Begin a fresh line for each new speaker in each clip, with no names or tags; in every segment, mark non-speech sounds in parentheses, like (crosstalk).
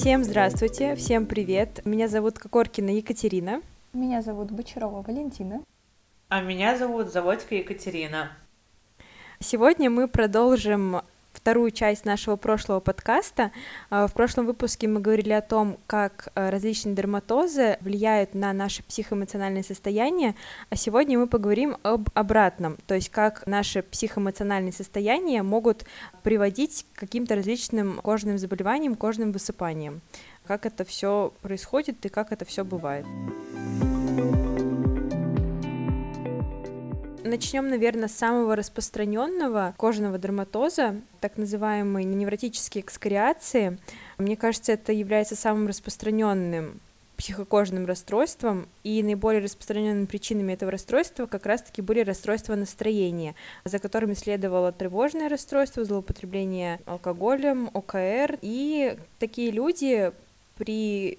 Всем здравствуйте, всем привет. Меня зовут Кокоркина Екатерина.
Меня зовут Бочарова Валентина.
А меня зовут Заводька Екатерина.
Сегодня мы продолжим вторую часть нашего прошлого подкаста. А, в прошлом выпуске мы говорили о том, как а, различные дерматозы влияют на наше психоэмоциональное состояние, а сегодня мы поговорим об обратном, то есть как наши психоэмоциональные состояния могут приводить к каким-то различным кожным заболеваниям, кожным высыпаниям. Как это все происходит и как это все бывает. Начнем, наверное, с самого распространенного кожного дерматоза, так называемой невротические экскориации. Мне кажется, это является самым распространенным психокожным расстройством, и наиболее распространенными причинами этого расстройства как раз-таки были расстройства настроения, за которыми следовало тревожное расстройство, злоупотребление алкоголем, ОКР, и такие люди при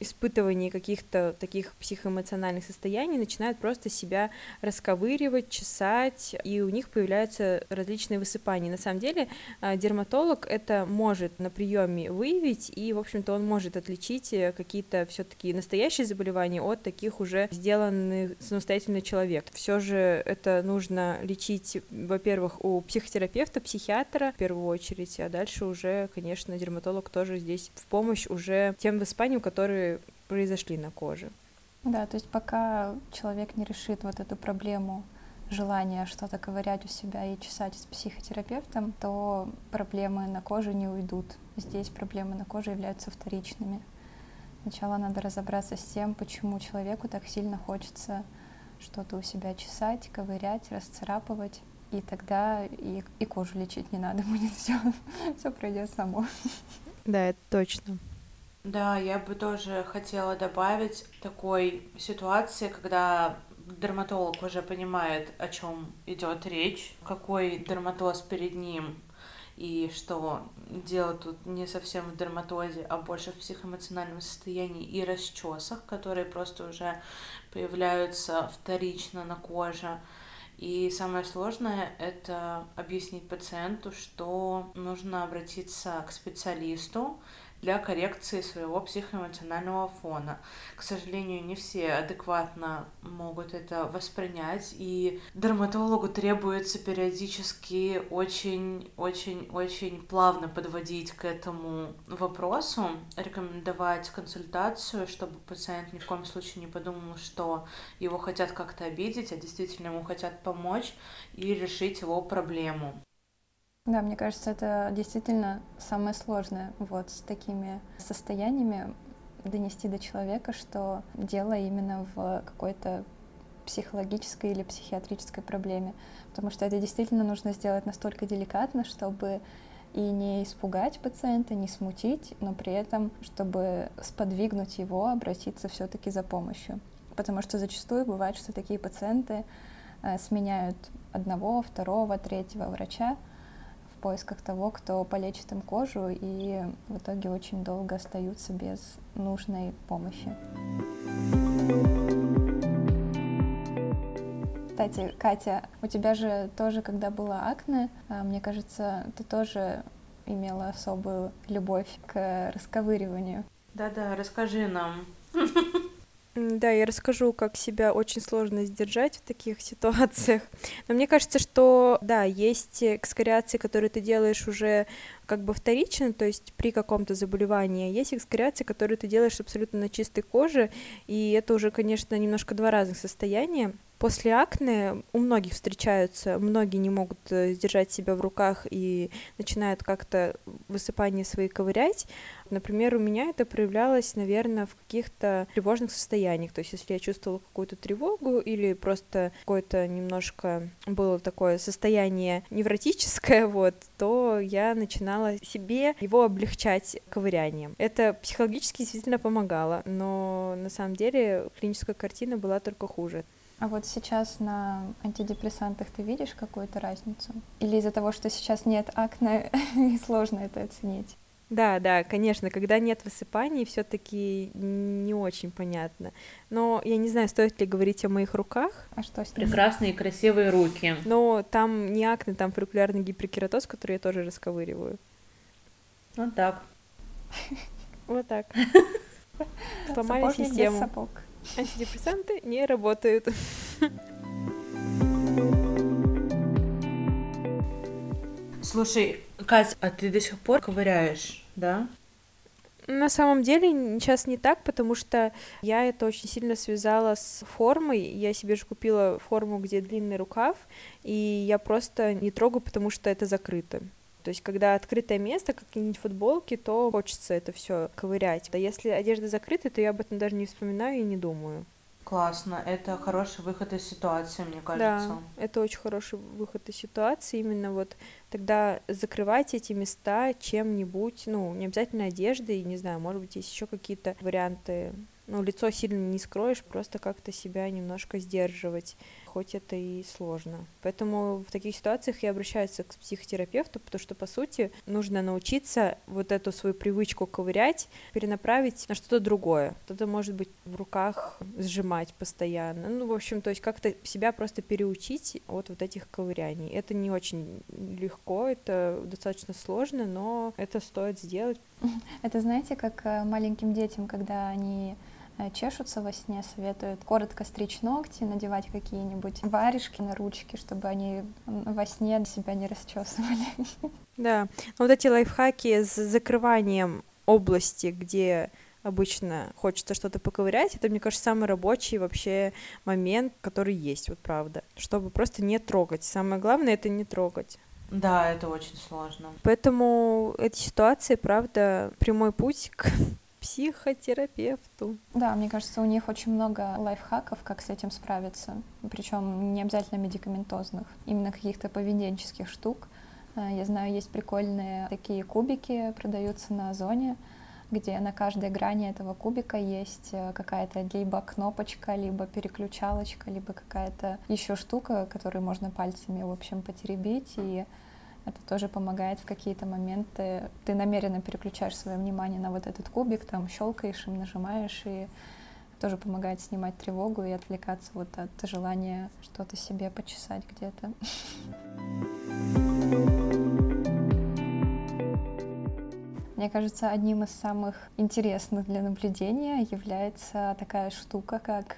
испытывании каких-то таких психоэмоциональных состояний начинают просто себя расковыривать, чесать, и у них появляются различные высыпания. На самом деле а, дерматолог это может на приеме выявить, и, в общем-то, он может отличить э, какие-то все-таки настоящие заболевания от таких уже сделанных самостоятельно человек. Все же это нужно лечить, во-первых, у психотерапевта, психиатра в первую очередь, а дальше уже, конечно, дерматолог тоже здесь в помощь уже тем высыпаниям, которые произошли на коже.
Да, то есть пока человек не решит вот эту проблему желания что-то ковырять у себя и чесать с психотерапевтом, то проблемы на коже не уйдут. Здесь проблемы на коже являются вторичными. Сначала надо разобраться с тем, почему человеку так сильно хочется что-то у себя чесать, ковырять, расцарапывать. И тогда и, и кожу лечить не надо будет, (laughs) все, все пройдет само.
Да, это точно.
Да, я бы тоже хотела добавить такой ситуации, когда дерматолог уже понимает, о чем идет речь, какой дерматоз перед ним, и что дело тут не совсем в дерматозе, а больше в психоэмоциональном состоянии и расчесах, которые просто уже появляются вторично на коже. И самое сложное — это объяснить пациенту, что нужно обратиться к специалисту, для коррекции своего психоэмоционального фона. К сожалению, не все адекватно могут это воспринять, и дерматологу требуется периодически очень-очень-очень плавно подводить к этому вопросу, рекомендовать консультацию, чтобы пациент ни в коем случае не подумал, что его хотят как-то обидеть, а действительно ему хотят помочь и решить его проблему.
Да, мне кажется, это действительно самое сложное вот с такими состояниями донести до человека, что дело именно в какой-то психологической или психиатрической проблеме, потому что это действительно нужно сделать настолько деликатно, чтобы и не испугать пациента, не смутить, но при этом, чтобы сподвигнуть его обратиться все-таки за помощью. Потому что зачастую бывает, что такие пациенты э, сменяют одного, второго, третьего врача, поисках того, кто полечит им кожу, и в итоге очень долго остаются без нужной помощи. Кстати, Катя, у тебя же тоже, когда была акне, а, мне кажется, ты тоже имела особую любовь к расковыриванию.
Да-да, расскажи нам.
Да, я расскажу, как себя очень сложно сдержать в таких (laughs) ситуациях. Но мне кажется, что да, есть экскориации, которые ты делаешь уже как бы вторично, то есть при каком-то заболевании, есть экскориации, которые ты делаешь абсолютно на чистой коже, и это уже, конечно, немножко два разных состояния. После акне у многих встречаются, многие не могут э, сдержать себя в руках и начинают как-то высыпания свои ковырять. Например, у меня это проявлялось, наверное, в каких-то тревожных состояниях. То есть, если я чувствовала какую-то тревогу или просто какое-то немножко было такое состояние невротическое, (laughs) вот, то я начинала себе его облегчать ковырянием. Это психологически действительно помогало, но на самом деле клиническая картина была только хуже.
А вот сейчас на антидепрессантах ты видишь какую-то разницу? Или из-за того, что сейчас нет акне, (laughs) сложно это оценить?
Да, да, конечно, когда нет высыпаний, все-таки не очень понятно. Но я не знаю, стоит ли говорить о моих руках.
А что с
ними? Прекрасные красивые руки.
Но там не акне, там фолликулярный гиперкератоз, который я тоже расковыриваю.
Вот так.
Вот так. (laughs) Сломали систему. Антидепрессанты не работают.
Слушай, Кать, а ты до сих пор ковыряешь, да?
На самом деле сейчас не так, потому что я это очень сильно связала с формой. Я себе же купила форму, где длинный рукав, и я просто не трогаю, потому что это закрыто. То есть, когда открытое место, какие-нибудь футболки, то хочется это все ковырять. А если одежда закрыта, то я об этом даже не вспоминаю и не думаю.
Классно, это хороший выход из ситуации, мне кажется.
Да, это очень хороший выход из ситуации. Именно вот тогда закрывать эти места чем-нибудь, ну, не обязательно одеждой, не знаю, может быть, есть еще какие-то варианты. Ну, лицо сильно не скроешь, просто как-то себя немножко сдерживать хоть это и сложно. Поэтому в таких ситуациях я обращаюсь к психотерапевту, потому что, по сути, нужно научиться вот эту свою привычку ковырять, перенаправить на что-то другое. Что-то, может быть, в руках сжимать постоянно. Ну, в общем, то есть как-то себя просто переучить от вот этих ковыряний. Это не очень легко, это достаточно сложно, но это стоит сделать.
Это, знаете, как э, маленьким детям, когда они чешутся во сне, советуют коротко стричь ногти, надевать какие-нибудь варежки на ручки, чтобы они во сне себя не расчесывали.
Да, вот эти лайфхаки с закрыванием области, где обычно хочется что-то поковырять, это, мне кажется, самый рабочий вообще момент, который есть, вот правда, чтобы просто не трогать. Самое главное — это не трогать.
Да, это очень сложно.
Поэтому эти ситуации, правда, прямой путь к психотерапевту.
Да, мне кажется, у них очень много лайфхаков, как с этим справиться. Причем не обязательно медикаментозных, именно каких-то поведенческих штук. Э, я знаю, есть прикольные такие кубики, продаются на Озоне, где на каждой грани этого кубика есть э, какая-то либо кнопочка, либо переключалочка, либо какая-то еще штука, которую можно пальцами, в общем, потеребить и это тоже помогает в какие-то моменты. Ты намеренно переключаешь свое внимание на вот этот кубик, там щелкаешь им, нажимаешь, и тоже помогает снимать тревогу и отвлекаться вот от желания что-то себе почесать где-то. Мне кажется, одним из самых интересных для наблюдения является такая штука, как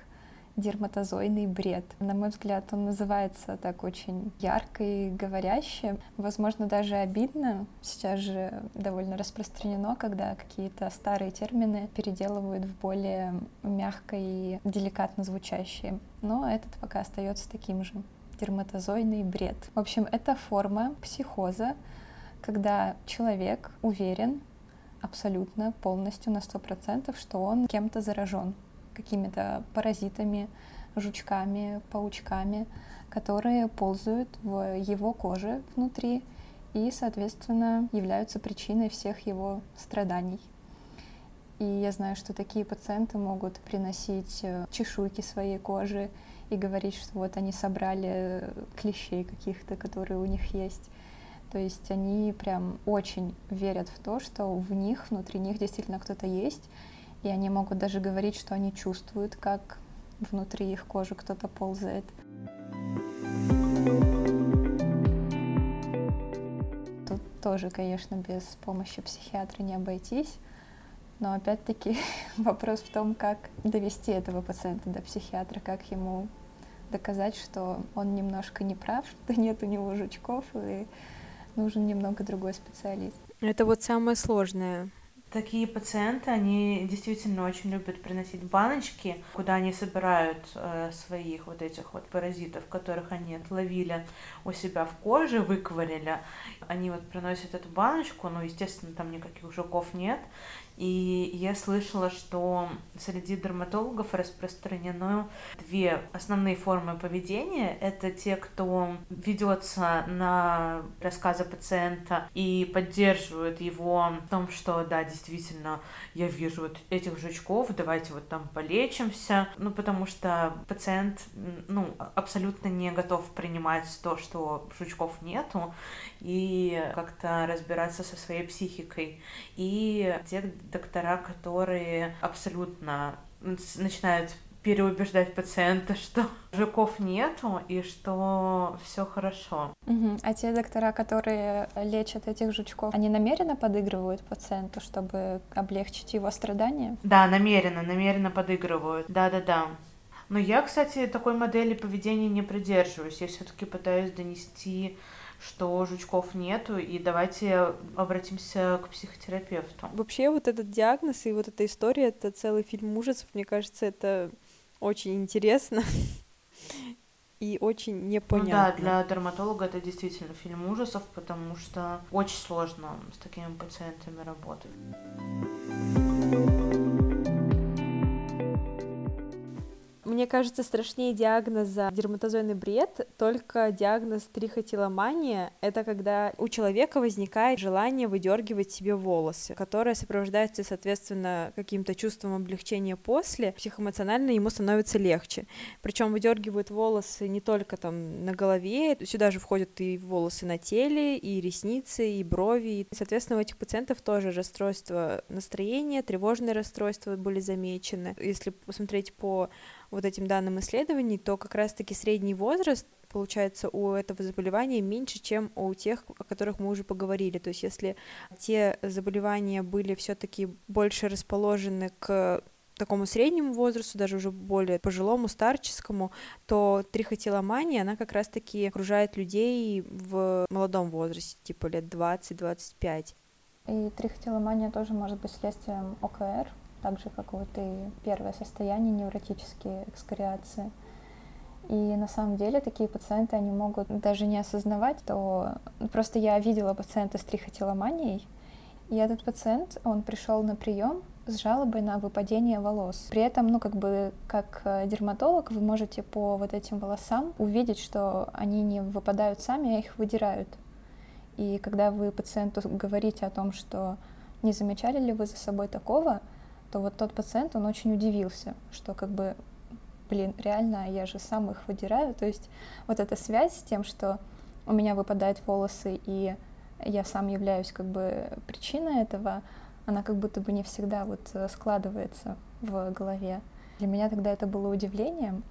дерматозойный бред. На мой взгляд, он называется так очень ярко и говоряще. Возможно, даже обидно. Сейчас же довольно распространено, когда какие-то старые термины переделывают в более мягко и деликатно звучащие. Но этот пока остается таким же. Дерматозойный бред. В общем, это форма психоза, когда человек уверен абсолютно, полностью на сто процентов, что он кем-то заражен какими-то паразитами, жучками, паучками, которые ползают в его коже внутри и, соответственно, являются причиной всех его страданий. И я знаю, что такие пациенты могут приносить э, чешуйки своей кожи и говорить, что вот они собрали клещей каких-то, которые у них есть. То есть они прям очень верят в то, что в них, внутри них действительно кто-то есть, и они могут даже говорить, что они чувствуют, как внутри их кожи кто-то ползает. Тут тоже, конечно, без помощи психиатра не обойтись. Но опять-таки (laughs) вопрос в том, как довести этого пациента до психиатра, как ему доказать, что он немножко не прав, (laughs) что нет у него жучков, и нужен немного другой специалист.
Это вот самое сложное
Такие пациенты, они действительно очень любят приносить баночки, куда они собирают э, своих вот этих вот паразитов, которых они отловили у себя в коже, выковырили. Они вот приносят эту баночку, ну, естественно, там никаких жуков нет, и я слышала, что среди дерматологов распространены две основные формы поведения. Это те, кто ведется на рассказы пациента и поддерживают его в том, что да, действительно, я вижу вот этих жучков, давайте вот там полечимся. Ну, потому что пациент, ну, абсолютно не готов принимать то, что жучков нету, и как-то разбираться со своей психикой. И те доктора, которые абсолютно начинают переубеждать пациента, (laughs) что жуков нету и что все хорошо.
Угу. А те доктора, которые лечат этих жучков, они намеренно подыгрывают пациенту, чтобы облегчить его страдания?
Да, намеренно, намеренно подыгрывают. Да-да-да. Но я, кстати, такой модели поведения не придерживаюсь. Я все-таки пытаюсь донести что жучков нету, и давайте обратимся к психотерапевту.
Вообще вот этот диагноз и вот эта история, это целый фильм ужасов, мне кажется, это очень интересно (laughs) и очень непонятно. Ну
да, для дерматолога это действительно фильм ужасов, потому что очень сложно с такими пациентами работать.
Мне кажется, страшнее диагноза дерматозойный бред, только диагноз трихотиломания — это когда у человека возникает желание выдергивать себе волосы, которое сопровождается, соответственно, каким-то чувством облегчения после, психоэмоционально ему становится легче. Причем выдергивают волосы не только там на голове, сюда же входят и волосы на теле, и ресницы, и брови. И, соответственно, у этих пациентов тоже расстройство настроения, тревожные расстройства были замечены. Если посмотреть по вот этим данным исследований, то как раз-таки средний возраст получается у этого заболевания меньше, чем у тех, о которых мы уже поговорили. То есть если те заболевания были все-таки больше расположены к такому среднему возрасту, даже уже более пожилому, старческому, то трихотиломания, она как раз-таки окружает людей в молодом возрасте, типа лет 20-25.
И трихотиломания тоже может быть следствием ОКР, так же, как вот и первое состояние, невротические экскориации. И на самом деле такие пациенты, они могут даже не осознавать, то просто я видела пациента с трихотиломанией, и этот пациент, он пришел на прием с жалобой на выпадение волос. При этом, ну, как бы, как э, дерматолог, вы можете по вот этим волосам увидеть, что они не выпадают сами, а их выдирают. И когда вы пациенту говорите о том, что не замечали ли вы за собой такого, то вот тот пациент, он очень удивился, что как бы, блин, реально, я же сам их выдираю. То есть вот эта связь с тем, что у меня выпадают волосы, и я сам являюсь как бы причиной этого, она как будто бы не всегда вот складывается в голове. Для меня тогда это было удивлением,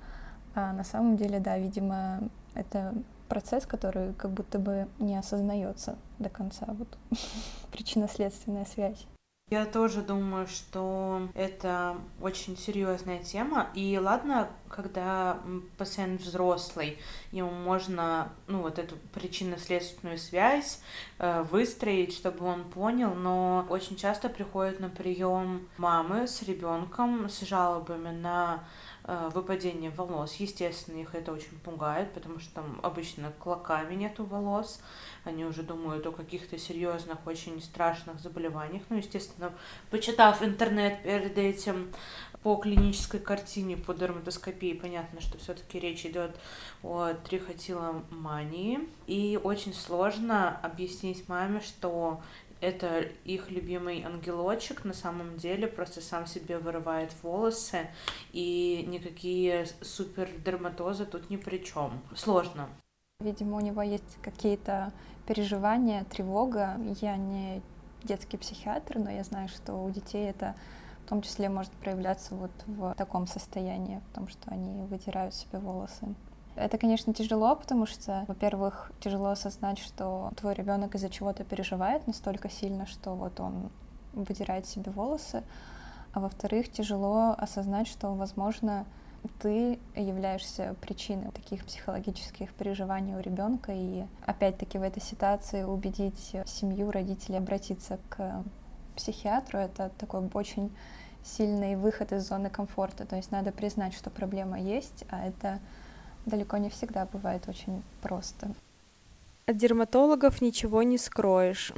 а на самом деле, да, видимо, это процесс, который как будто бы не осознается до конца, вот (laughs) причинно-следственная связь.
Я тоже думаю, что это очень серьезная тема. И ладно, когда пациент взрослый, ему можно, ну, вот эту причинно-следственную связь э, выстроить, чтобы он понял, но очень часто приходят на прием мамы с ребенком с жалобами на выпадение волос. Естественно, их это очень пугает, потому что там обычно клоками нету волос. Они уже думают о каких-то серьезных, очень страшных заболеваниях. Ну, естественно, почитав интернет перед этим по клинической картине, по дерматоскопии, понятно, что все-таки речь идет о трихотиломании. И очень сложно объяснить маме, что это их любимый ангелочек на самом деле просто сам себе вырывает волосы, и никакие супер дерматозы тут ни при чем. Сложно.
Видимо, у него есть какие-то переживания, тревога. Я не детский психиатр, но я знаю, что у детей это в том числе может проявляться вот в таком состоянии, в том, что они вытирают себе волосы. Это, конечно, тяжело, потому что, во-первых, тяжело осознать, что твой ребенок из-за чего-то переживает настолько сильно, что вот он вытирает себе волосы, а во-вторых, тяжело осознать, что, возможно, ты являешься причиной таких психологических переживаний у ребенка, и опять-таки в этой ситуации убедить семью, родителей обратиться к психиатру, это такой очень сильный выход из зоны комфорта. То есть надо признать, что проблема есть, а это далеко не всегда бывает очень просто.
От дерматологов ничего не скроешь.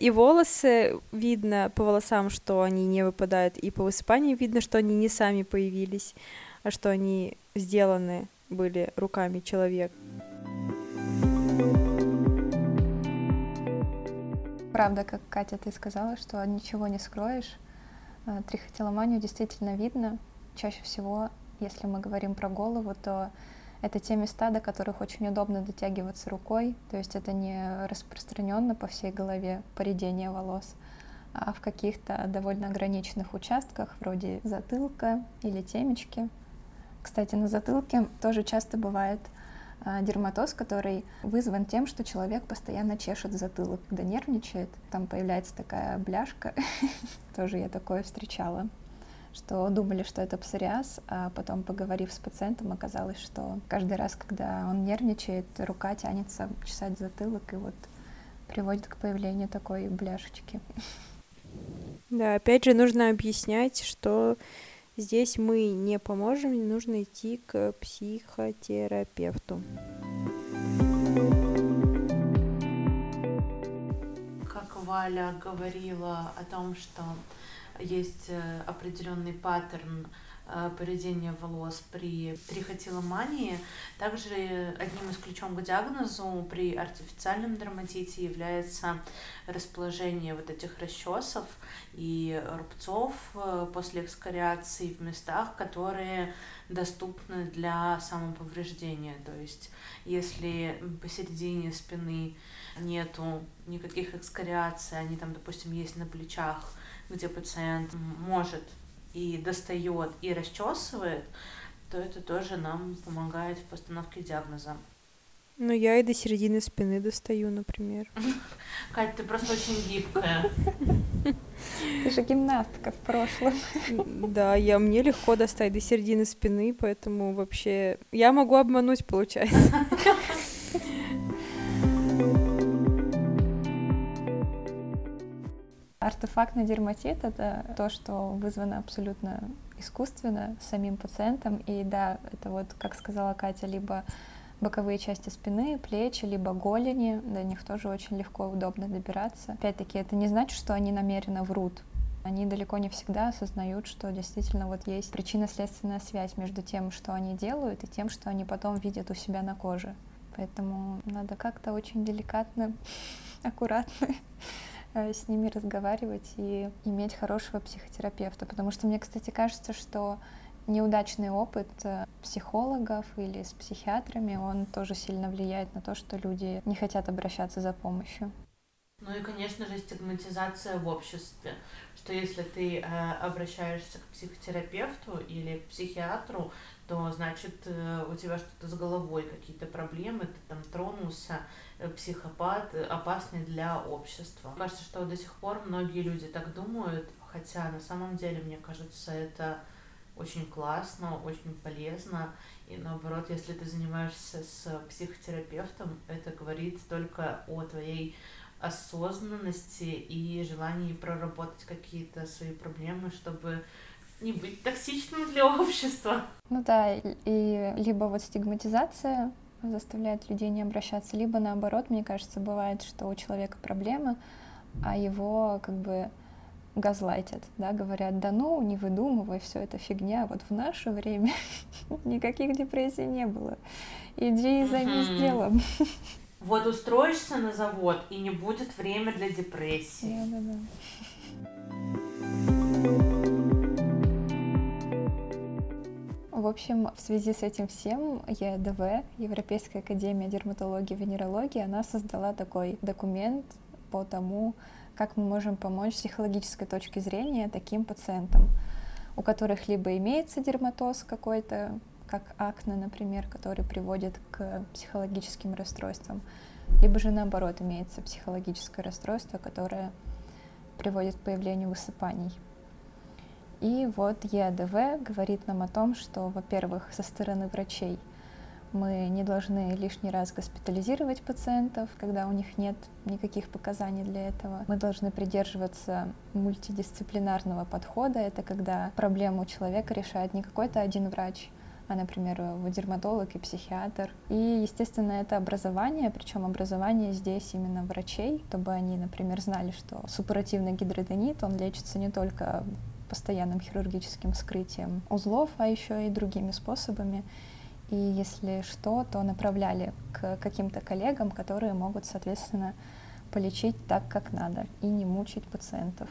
И волосы видно по волосам, что они не выпадают, и по высыпанию видно, что они не сами появились, а что они сделаны были руками человека.
Правда, как Катя ты сказала, что ничего не скроешь. А, трихотиломанию действительно видно. Чаще всего если мы говорим про голову, то это те места, до которых очень удобно дотягиваться рукой, то есть это не распространенно по всей голове поредение волос, а в каких-то довольно ограниченных участках, вроде затылка или темечки. Кстати, на затылке тоже часто бывает а, дерматоз, который вызван тем, что человек постоянно чешет затылок, когда нервничает. Там появляется такая бляшка. (laughs) Тоже я такое встречала что думали, что это псориаз, а потом, поговорив с пациентом, оказалось, что каждый раз, когда он нервничает, рука тянется чесать затылок и вот приводит к появлению такой бляшечки.
Да, опять же, нужно объяснять, что здесь мы не поможем, нужно идти к психотерапевту.
Как Валя говорила о том, что есть э, определенный паттерн э, поведения волос при трихотиломании. Также одним из ключом к диагнозу при артифициальном дерматите является расположение вот этих расчесов и рубцов э, после экскориации в местах, которые доступны для самоповреждения. То есть если посередине спины нету никаких экскориаций, они там, допустим, есть на плечах, где пациент может и достает, и расчесывает, то это тоже нам помогает в постановке диагноза.
Ну, я и до середины спины достаю, например. (laughs)
Катя, ты просто очень гибкая. (laughs)
Ты же гимнастка в прошлом.
Да, я мне легко достать до середины спины, поэтому вообще я могу обмануть, получается. (laughs)
Артефактный дерматит — это то, что вызвано абсолютно искусственно самим пациентом. И да, это вот, как сказала Катя, либо боковые части спины, плечи, либо голени. До них тоже очень легко и удобно добираться. Опять-таки, это не значит, что они намеренно врут. Они далеко не всегда осознают, что действительно вот есть причинно-следственная связь между тем, что они делают, и тем, что они потом видят у себя на коже. Поэтому надо как-то очень деликатно, (laughs) аккуратно с ними разговаривать и иметь хорошего психотерапевта. Потому что мне, кстати, кажется, что неудачный опыт э, психологов или с психиатрами, он тоже сильно влияет на то, что люди не хотят обращаться за помощью.
Ну и, конечно же, стигматизация в обществе, что если ты э, обращаешься к психотерапевту или к психиатру, то значит э, у тебя что-то с головой, какие-то проблемы, ты там тронулся, э, психопат, э, опасный для общества. Кажется, что до сих пор многие люди так думают, хотя на самом деле, мне кажется, это очень классно, очень полезно. И наоборот, если ты занимаешься с психотерапевтом, это говорит только о твоей осознанности и желании проработать какие-то свои проблемы, чтобы не быть токсичным для общества.
Ну да, и либо вот стигматизация заставляет людей не обращаться, либо наоборот, мне кажется, бывает, что у человека проблема, а его как бы газлайтят, да, говорят, да ну, не выдумывай, все это фигня, вот в наше время (laughs) никаких депрессий не было, иди и займись делом.
Вот устроишься на завод, и не будет время для депрессии.
Да, общем, в связи с этим всем ЕДВ, Европейская академия дерматологии и венерологии, она создала такой документ по тому, как мы можем помочь с психологической точки зрения таким пациентам, у которых либо имеется дерматоз какой-то, как акне, например, который приводит к психологическим расстройствам, либо же наоборот имеется психологическое расстройство, которое приводит к появлению высыпаний. И вот ЕАДВ говорит нам о том, что, во-первых, со стороны врачей мы не должны лишний раз госпитализировать пациентов, когда у них нет никаких показаний для этого. Мы должны придерживаться мультидисциплинарного подхода. Это когда проблему человека решает не какой-то один врач, а, например, дерматолог и психиатр. И, естественно, это образование, причем образование здесь именно врачей, чтобы они, например, знали, что суппуративный гидроденит, он лечится не только постоянным хирургическим вскрытием узлов, а еще и другими способами. И если что, то направляли к каким-то коллегам, которые могут, соответственно, полечить так, как надо, и не мучить пациентов.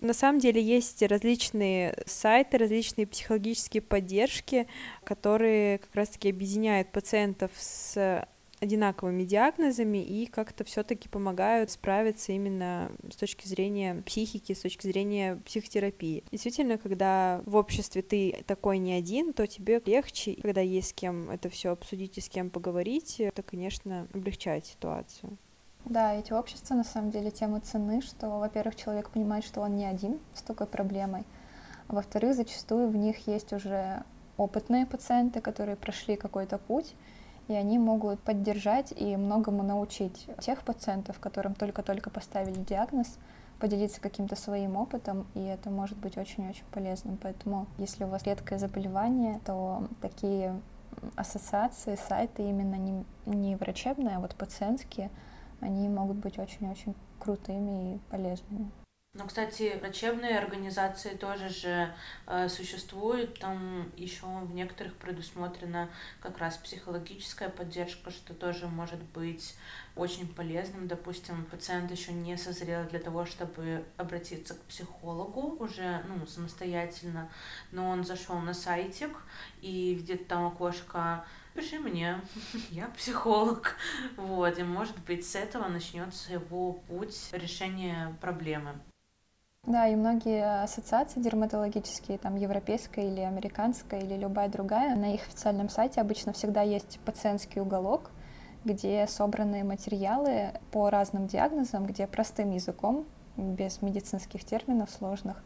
На самом деле есть различные сайты, различные психологические поддержки, которые как раз-таки объединяют пациентов с одинаковыми диагнозами и как-то все-таки помогают справиться именно с точки зрения психики, с точки зрения психотерапии. Действительно, когда в обществе ты такой не один, то тебе легче, когда есть с кем это все обсудить и с кем поговорить, это, конечно, облегчает ситуацию.
Да, эти общества на самом деле тем ценны, что, во-первых, человек понимает, что он не один с такой проблемой, а во-вторых, зачастую в них есть уже опытные пациенты, которые прошли какой-то путь, и они могут поддержать и многому научить тех пациентов, которым только-только поставили диагноз, поделиться каким-то своим опытом, и это может быть очень-очень полезным. Поэтому, если у вас редкое заболевание, то такие ассоциации, сайты именно не, не врачебные, а вот пациентские, они могут быть очень-очень крутыми и полезными.
Ну, кстати, врачебные организации тоже же э, существуют. Там еще в некоторых предусмотрена как раз психологическая поддержка, что тоже может быть очень полезным. Допустим, пациент еще не созрел для того, чтобы обратиться к психологу уже ну, самостоятельно, но он зашел на сайтик и видит там окошко пиши мне, (laughs) я психолог. Вот, и может быть с этого начнется его путь решения проблемы.
Да, и многие ассоциации дерматологические, там европейская или американская или любая другая, на их официальном сайте обычно всегда есть пациентский уголок, где собраны материалы по разным диагнозам, где простым языком, без медицинских терминов сложных,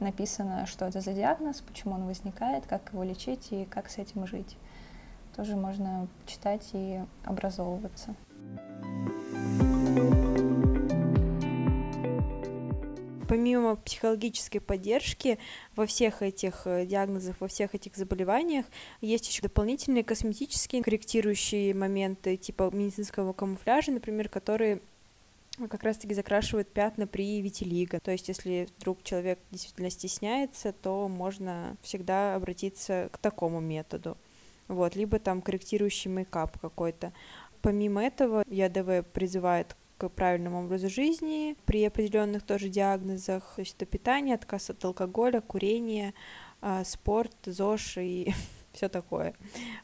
написано, что это за диагноз, почему он возникает, как его лечить и как с этим жить. Тоже можно читать и образовываться.
Помимо психологической поддержки во всех этих э, диагнозах, во всех этих заболеваниях есть еще дополнительные косметические корректирующие моменты типа медицинского камуфляжа, например, которые как раз-таки закрашивают пятна при витилиго. То есть, если вдруг человек действительно стесняется, то можно всегда обратиться к такому методу. Вот, либо там корректирующий мейкап какой-то. Помимо этого, ЯДВ призывает к правильному образу жизни при определенных тоже диагнозах, то есть это питание, отказ от алкоголя, курение, а, спорт, ЗОЖ и (laughs) все такое.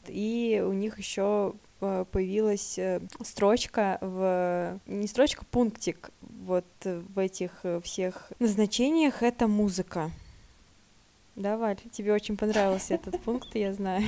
И у них еще а, появилась э, строчка в не строчка, пунктик вот в этих э, всех назначениях это музыка. Да, Валь, тебе очень понравился этот (laughs) пункт, я знаю.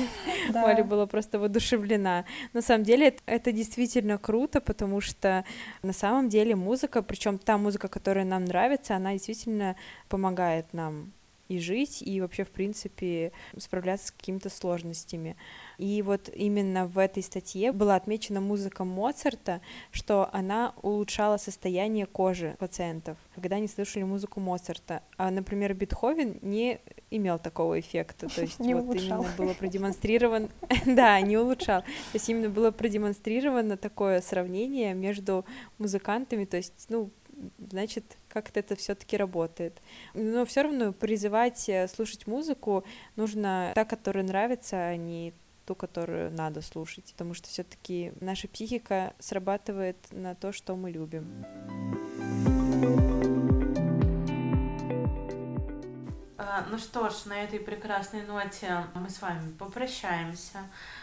(laughs) Валя была просто воодушевлена. На самом деле это действительно круто, потому что на самом деле музыка, причем та музыка, которая нам нравится, она действительно помогает нам и жить, и вообще, в принципе, справляться с какими-то сложностями. И вот именно в этой статье была отмечена музыка Моцарта, что она улучшала состояние кожи пациентов, когда они слушали музыку Моцарта. А, например, Бетховен не имел такого эффекта, то (laughs) есть не вот улучшал. именно было (laughs) продемонстрировано, (laughs) да, не улучшал, то есть именно было продемонстрировано такое сравнение между музыкантами, то есть, ну, значит, как-то это все-таки работает. Но все равно призывать э, слушать музыку нужно та, которая нравится, а не ту, которую надо слушать, потому что все-таки наша психика срабатывает на то, что мы любим.
Ну что ж, на этой прекрасной ноте мы с вами попрощаемся.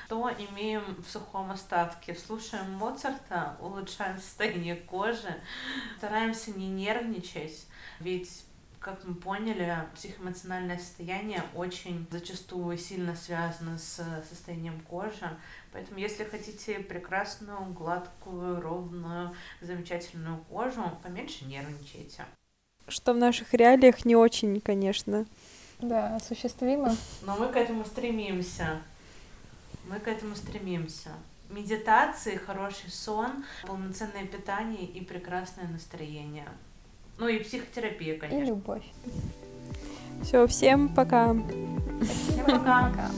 Что имеем в сухом остатке? Слушаем Моцарта, улучшаем состояние кожи, стараемся не нервничать, ведь как мы поняли, психоэмоциональное состояние очень зачастую сильно связано с состоянием кожи. Поэтому, если хотите прекрасную, гладкую, ровную, замечательную кожу, поменьше нервничайте.
Что в наших реалиях не очень, конечно.
Да, осуществимо.
Но мы к этому стремимся. Мы к этому стремимся. Медитации, хороший сон, полноценное питание и прекрасное настроение. Ну и психотерапия, конечно.
И любовь.
Все, всем пока.
Всем пока. пока.